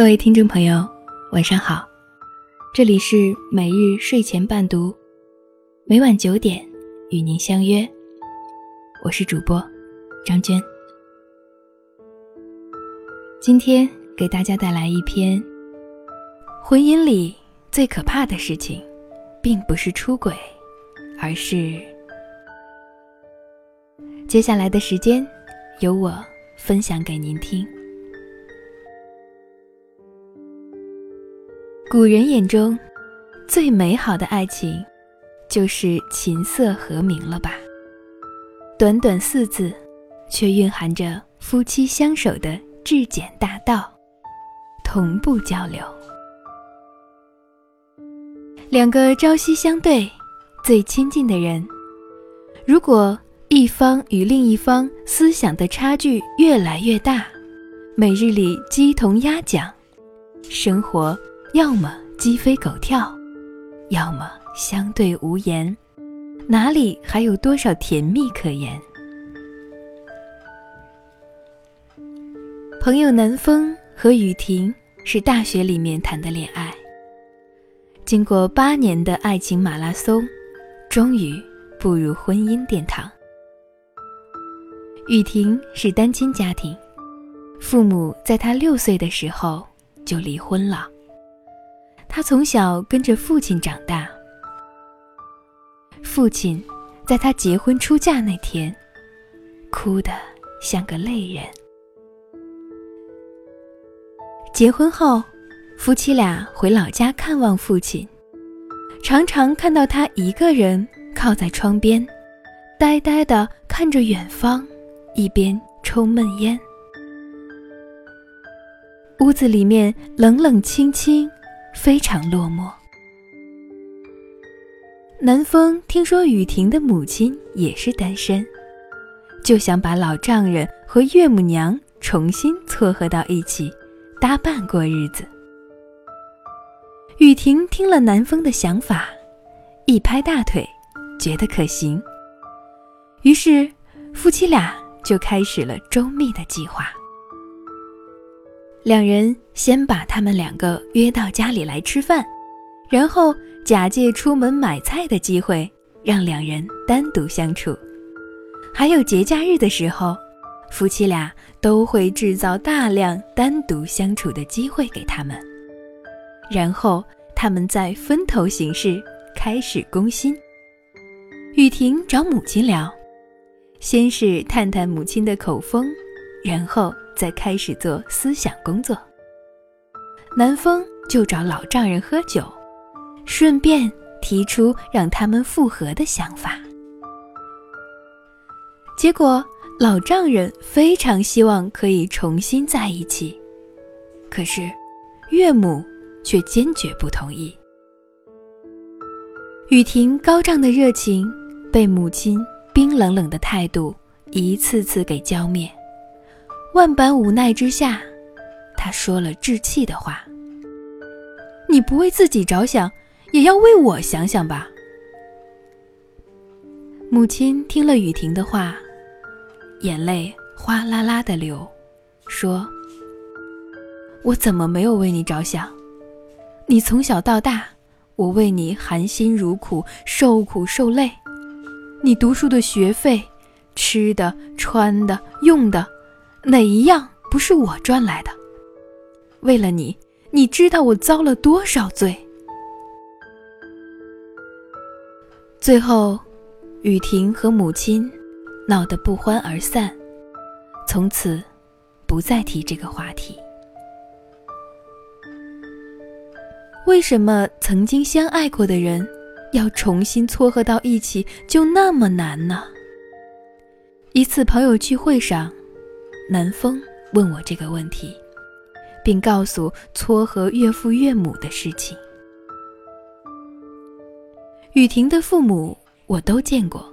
各位听众朋友，晚上好，这里是每日睡前伴读，每晚九点与您相约，我是主播张娟。今天给大家带来一篇：婚姻里最可怕的事情，并不是出轨，而是……接下来的时间，由我分享给您听。古人眼中，最美好的爱情，就是琴瑟和鸣了吧？短短四字，却蕴含着夫妻相守的至简大道，同步交流。两个朝夕相对、最亲近的人，如果一方与另一方思想的差距越来越大，每日里鸡同鸭讲，生活。要么鸡飞狗跳，要么相对无言，哪里还有多少甜蜜可言？朋友南风和雨婷是大学里面谈的恋爱，经过八年的爱情马拉松，终于步入婚姻殿堂。雨婷是单亲家庭，父母在她六岁的时候就离婚了。他从小跟着父亲长大。父亲在他结婚出嫁那天，哭得像个泪人。结婚后，夫妻俩回老家看望父亲，常常看到他一个人靠在窗边，呆呆地看着远方，一边抽闷烟。屋子里面冷冷清清。非常落寞。南风听说雨婷的母亲也是单身，就想把老丈人和岳母娘重新撮合到一起，搭伴过日子。雨婷听了南风的想法，一拍大腿，觉得可行。于是夫妻俩就开始了周密的计划。两人先把他们两个约到家里来吃饭，然后假借出门买菜的机会，让两人单独相处。还有节假日的时候，夫妻俩都会制造大量单独相处的机会给他们。然后他们再分头行事，开始攻心。雨婷找母亲聊，先是探探母亲的口风，然后。再开始做思想工作。南风就找老丈人喝酒，顺便提出让他们复合的想法。结果老丈人非常希望可以重新在一起，可是岳母却坚决不同意。雨婷高涨的热情被母亲冰冷冷的态度一次次给浇灭。万般无奈之下，他说了置气的话：“你不为自己着想，也要为我想想吧。”母亲听了雨婷的话，眼泪哗啦啦的流，说：“我怎么没有为你着想？你从小到大，我为你含辛茹苦、受苦受累，你读书的学费、吃的、穿的、用的。”哪一样不是我赚来的？为了你，你知道我遭了多少罪？最后，雨婷和母亲闹得不欢而散，从此不再提这个话题。为什么曾经相爱过的人，要重新撮合到一起就那么难呢？一次朋友聚会上。南风问我这个问题，并告诉撮合岳父岳母的事情。雨婷的父母我都见过。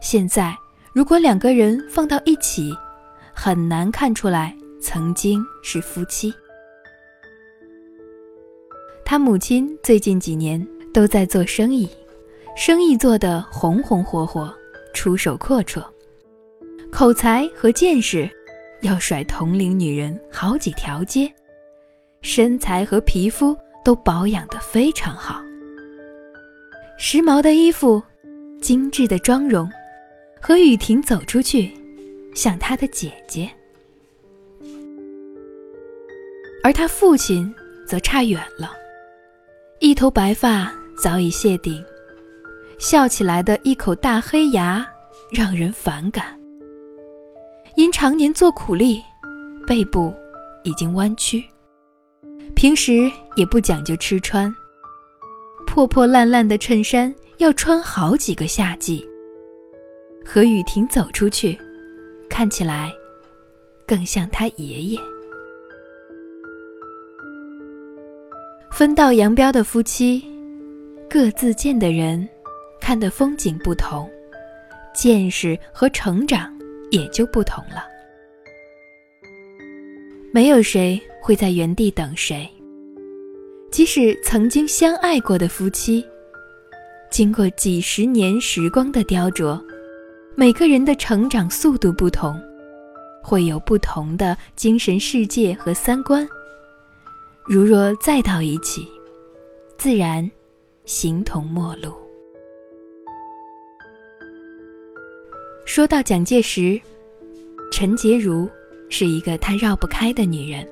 现在如果两个人放到一起，很难看出来曾经是夫妻。他母亲最近几年都在做生意，生意做得红红火火，出手阔绰。口才和见识，要甩同龄女人好几条街，身材和皮肤都保养得非常好。时髦的衣服，精致的妆容，和雨婷走出去，像她的姐姐。而他父亲则差远了，一头白发早已谢顶，笑起来的一口大黑牙让人反感。因常年做苦力，背部已经弯曲，平时也不讲究吃穿，破破烂烂的衬衫要穿好几个夏季。和雨婷走出去，看起来更像他爷爷。分道扬镳的夫妻，各自见的人，看的风景不同，见识和成长也就不同了。没有谁会在原地等谁。即使曾经相爱过的夫妻，经过几十年时光的雕琢，每个人的成长速度不同，会有不同的精神世界和三观。如若再到一起，自然形同陌路。说到蒋介石，陈洁如是一个他绕不开的女人。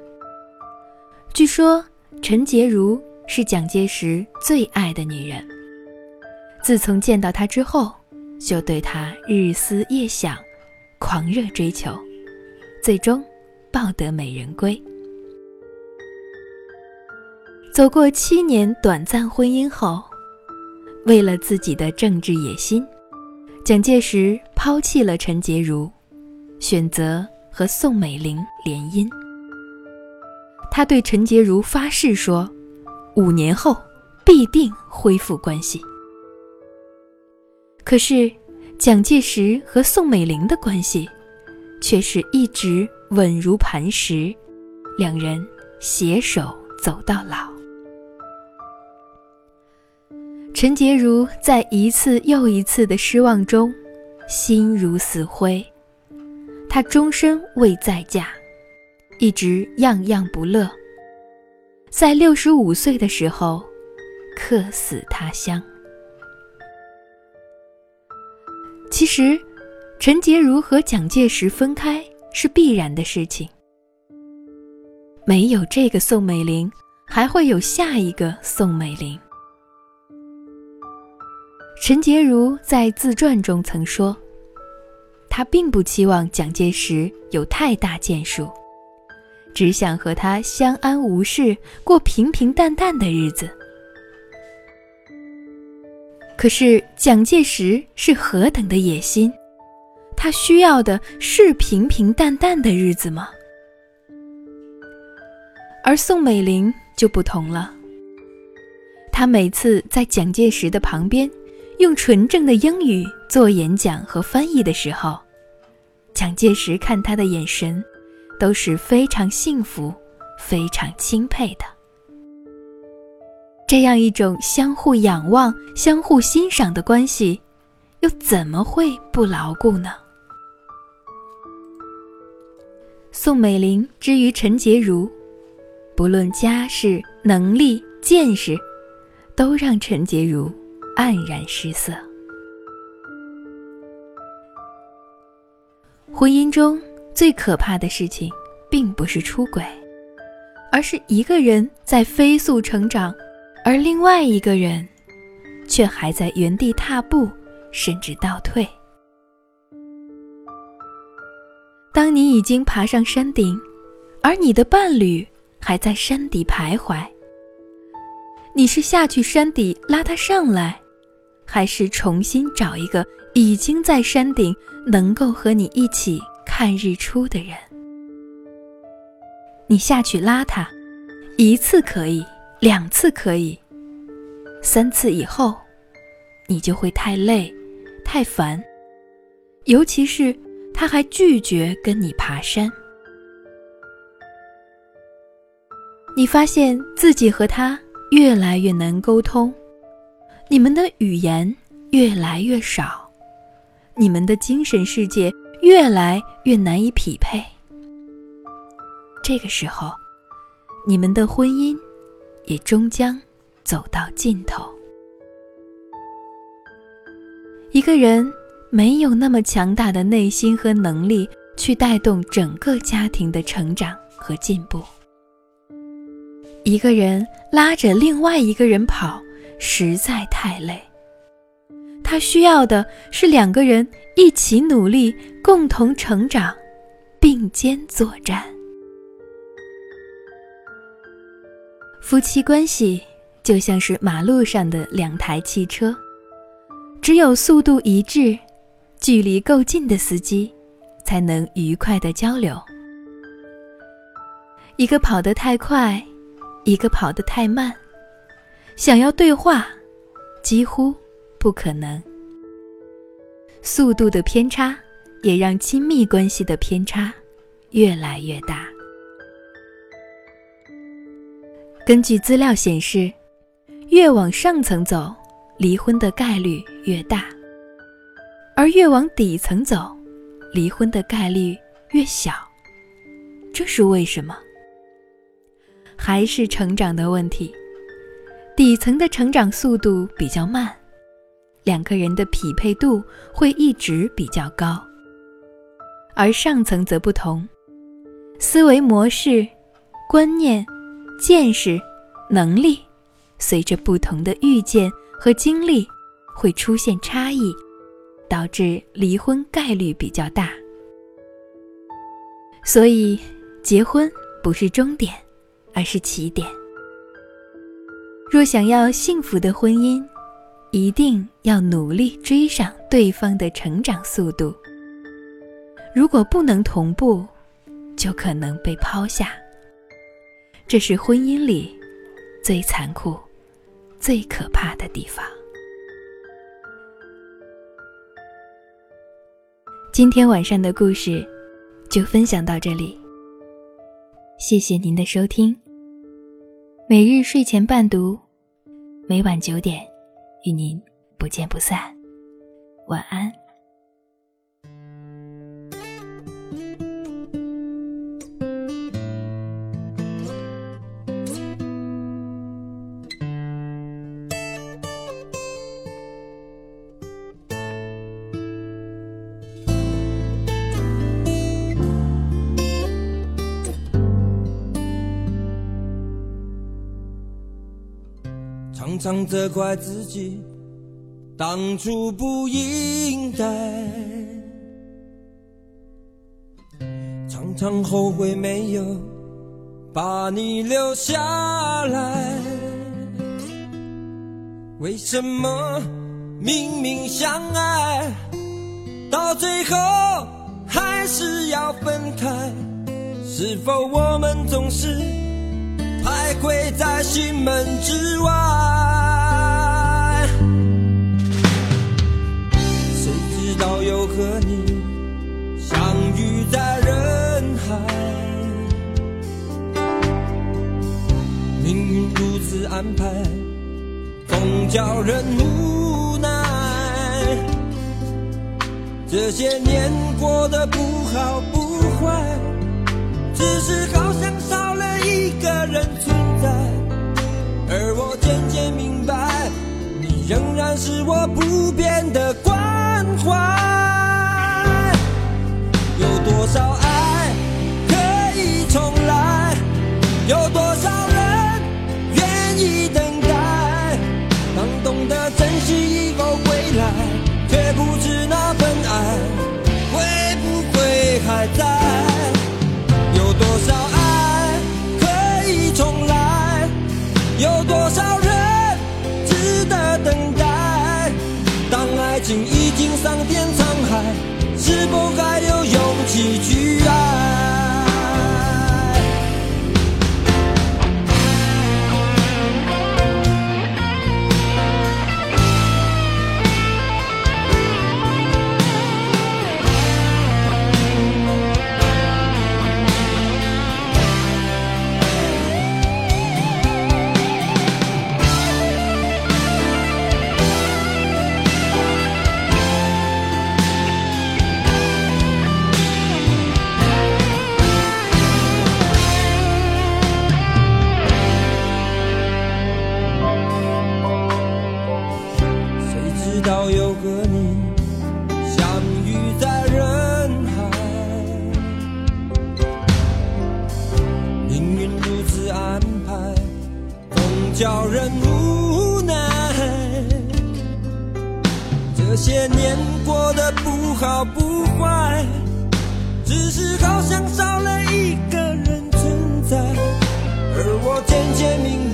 据说陈洁如是蒋介石最爱的女人。自从见到她之后，就对她日思夜想，狂热追求，最终抱得美人归。走过七年短暂婚姻后，为了自己的政治野心，蒋介石抛弃了陈洁如，选择和宋美龄联姻。他对陈洁如发誓说：“五年后必定恢复关系。”可是，蒋介石和宋美龄的关系，却是一直稳如磐石，两人携手走到老。陈洁如在一次又一次的失望中，心如死灰。她终身未再嫁，一直样样不乐。在六十五岁的时候，客死他乡。其实，陈洁如和蒋介石分开是必然的事情。没有这个宋美龄，还会有下一个宋美龄。陈洁如在自传中曾说：“她并不期望蒋介石有太大建树，只想和他相安无事，过平平淡淡的日子。”可是蒋介石是何等的野心，他需要的是平平淡淡的日子吗？而宋美龄就不同了，她每次在蒋介石的旁边。用纯正的英语做演讲和翻译的时候，蒋介石看他的眼神都是非常幸福、非常钦佩的。这样一种相互仰望、相互欣赏的关系，又怎么会不牢固呢？宋美龄之于陈洁如，不论家世、能力、见识，都让陈洁如。黯然失色。婚姻中最可怕的事情，并不是出轨，而是一个人在飞速成长，而另外一个人却还在原地踏步，甚至倒退。当你已经爬上山顶，而你的伴侣还在山底徘徊，你是下去山底拉他上来？还是重新找一个已经在山顶能够和你一起看日出的人。你下去拉他，一次可以，两次可以，三次以后，你就会太累、太烦，尤其是他还拒绝跟你爬山。你发现自己和他越来越难沟通。你们的语言越来越少，你们的精神世界越来越难以匹配。这个时候，你们的婚姻也终将走到尽头。一个人没有那么强大的内心和能力去带动整个家庭的成长和进步。一个人拉着另外一个人跑，实在太累。他需要的是两个人一起努力，共同成长，并肩作战。夫妻关系就像是马路上的两台汽车，只有速度一致、距离够近的司机，才能愉快的交流。一个跑得太快，一个跑得太慢，想要对话，几乎。不可能。速度的偏差也让亲密关系的偏差越来越大。根据资料显示，越往上层走，离婚的概率越大；而越往底层走，离婚的概率越小。这是为什么？还是成长的问题？底层的成长速度比较慢。两个人的匹配度会一直比较高，而上层则不同，思维模式、观念、见识、能力，随着不同的遇见和经历，会出现差异，导致离婚概率比较大。所以，结婚不是终点，而是起点。若想要幸福的婚姻，一定要努力追上对方的成长速度。如果不能同步，就可能被抛下。这是婚姻里最残酷、最可怕的地方。今天晚上的故事就分享到这里，谢谢您的收听。每日睡前伴读，每晚九点。与您不见不散，晚安。常常责怪自己当初不应该，常常后悔没有把你留下来。为什么明明相爱，到最后还是要分开？是否我们总是？徘徊在心门之外，谁知道又和你相遇在人海，命运如此安排，总叫人无奈。这些年过得不好不坏，只是好像少了一个人存在。而我渐渐明白，你仍然是我不变的关怀。有多少爱可以重来？有多叫人无奈。这些年过得不好不坏只是好像少了一个人存在而我渐渐明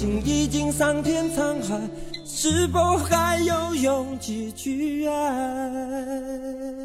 心已经桑田沧海是否还有勇气去爱？